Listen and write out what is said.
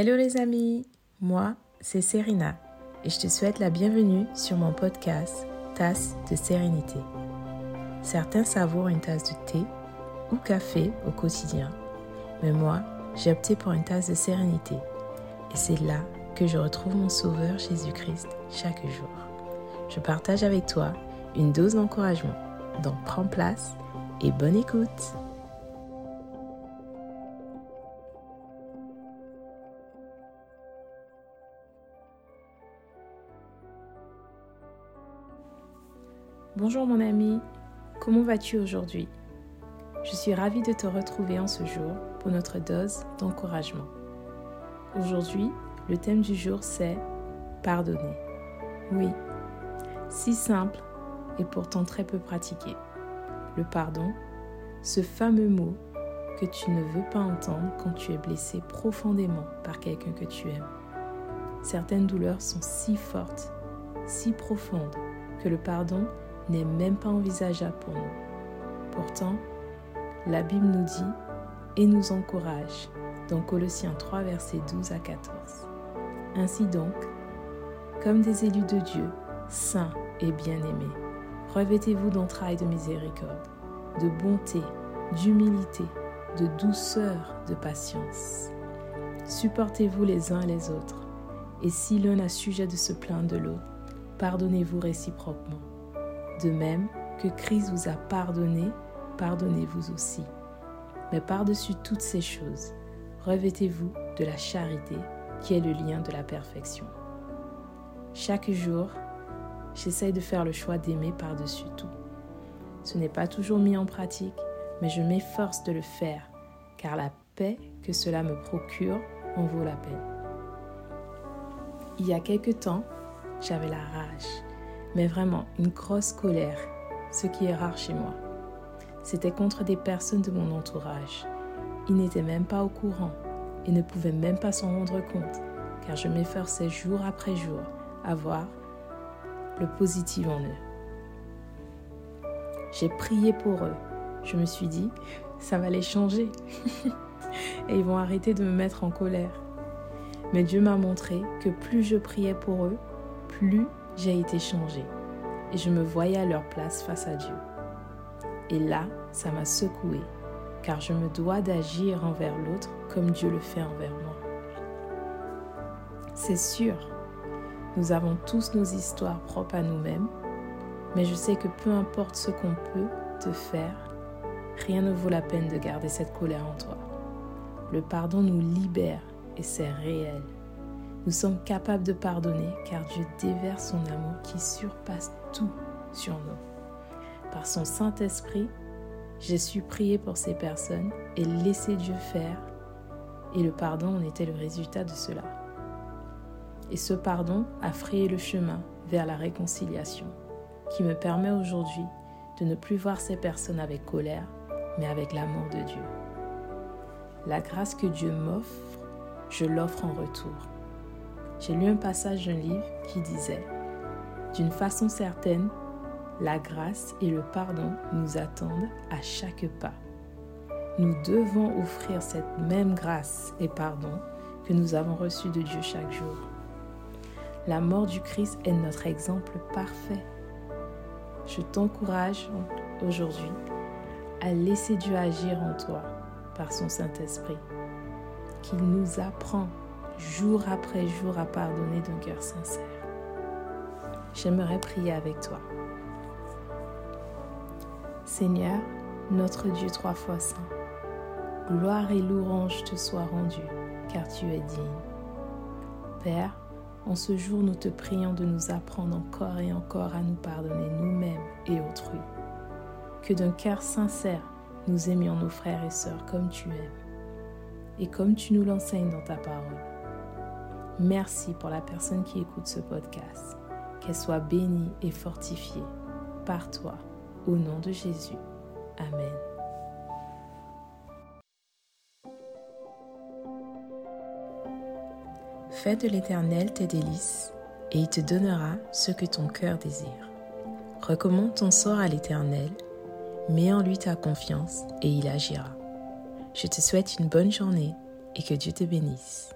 Hello les amis, moi c'est Serena et je te souhaite la bienvenue sur mon podcast Tasse de sérénité. Certains savourent une tasse de thé ou café au quotidien, mais moi j'ai opté pour une tasse de sérénité et c'est là que je retrouve mon Sauveur Jésus-Christ chaque jour. Je partage avec toi une dose d'encouragement, donc prends place et bonne écoute. Bonjour mon ami, comment vas-tu aujourd'hui? Je suis ravie de te retrouver en ce jour pour notre dose d'encouragement. Aujourd'hui, le thème du jour c'est pardonner. Oui, si simple et pourtant très peu pratiqué. Le pardon, ce fameux mot que tu ne veux pas entendre quand tu es blessé profondément par quelqu'un que tu aimes. Certaines douleurs sont si fortes, si profondes, que le pardon n'est même pas envisageable pour nous. Pourtant, la Bible nous dit et nous encourage dans Colossiens 3, versets 12 à 14. Ainsi donc, comme des élus de Dieu, saints et bien-aimés, revêtez-vous d'entrailles de miséricorde, de bonté, d'humilité, de douceur, de patience. Supportez-vous les uns les autres, et si l'un a sujet de se plaindre de l'autre, pardonnez-vous réciproquement. De même que Christ vous a pardonné, pardonnez-vous aussi. Mais par-dessus toutes ces choses, revêtez-vous de la charité qui est le lien de la perfection. Chaque jour, j'essaye de faire le choix d'aimer par-dessus tout. Ce n'est pas toujours mis en pratique, mais je m'efforce de le faire, car la paix que cela me procure en vaut la peine. Il y a quelque temps, j'avais la rage mais vraiment une grosse colère, ce qui est rare chez moi. C'était contre des personnes de mon entourage. Ils n'étaient même pas au courant et ne pouvaient même pas s'en rendre compte, car je m'efforçais jour après jour à voir le positif en eux. J'ai prié pour eux. Je me suis dit, ça va les changer. et ils vont arrêter de me mettre en colère. Mais Dieu m'a montré que plus je priais pour eux, plus j'ai été changée et je me voyais à leur place face à Dieu. Et là, ça m'a secouée, car je me dois d'agir envers l'autre comme Dieu le fait envers moi. C'est sûr, nous avons tous nos histoires propres à nous-mêmes, mais je sais que peu importe ce qu'on peut te faire, rien ne vaut la peine de garder cette colère en toi. Le pardon nous libère et c'est réel. Nous sommes capables de pardonner car Dieu déverse son amour qui surpasse tout sur nous. Par son Saint-Esprit, j'ai su prier pour ces personnes et laisser Dieu faire. Et le pardon en était le résultat de cela. Et ce pardon a frayé le chemin vers la réconciliation, qui me permet aujourd'hui de ne plus voir ces personnes avec colère, mais avec l'amour de Dieu. La grâce que Dieu m'offre, je l'offre en retour j'ai lu un passage d'un livre qui disait D'une façon certaine, la grâce et le pardon nous attendent à chaque pas. Nous devons offrir cette même grâce et pardon que nous avons reçu de Dieu chaque jour. La mort du Christ est notre exemple parfait. Je t'encourage aujourd'hui à laisser Dieu agir en toi par son Saint-Esprit, qu'il nous apprend jour après jour à pardonner d'un cœur sincère. J'aimerais prier avec toi. Seigneur, notre Dieu trois fois saint, gloire et louange te soient rendues, car tu es digne. Père, en ce jour, nous te prions de nous apprendre encore et encore à nous pardonner nous-mêmes et autrui. Que d'un cœur sincère, nous aimions nos frères et sœurs comme tu aimes, et comme tu nous l'enseignes dans ta parole. Merci pour la personne qui écoute ce podcast. Qu'elle soit bénie et fortifiée par toi. Au nom de Jésus. Amen. Fais de l'Éternel tes délices, et il te donnera ce que ton cœur désire. Recommande ton sort à l'Éternel, mets en lui ta confiance, et il agira. Je te souhaite une bonne journée et que Dieu te bénisse.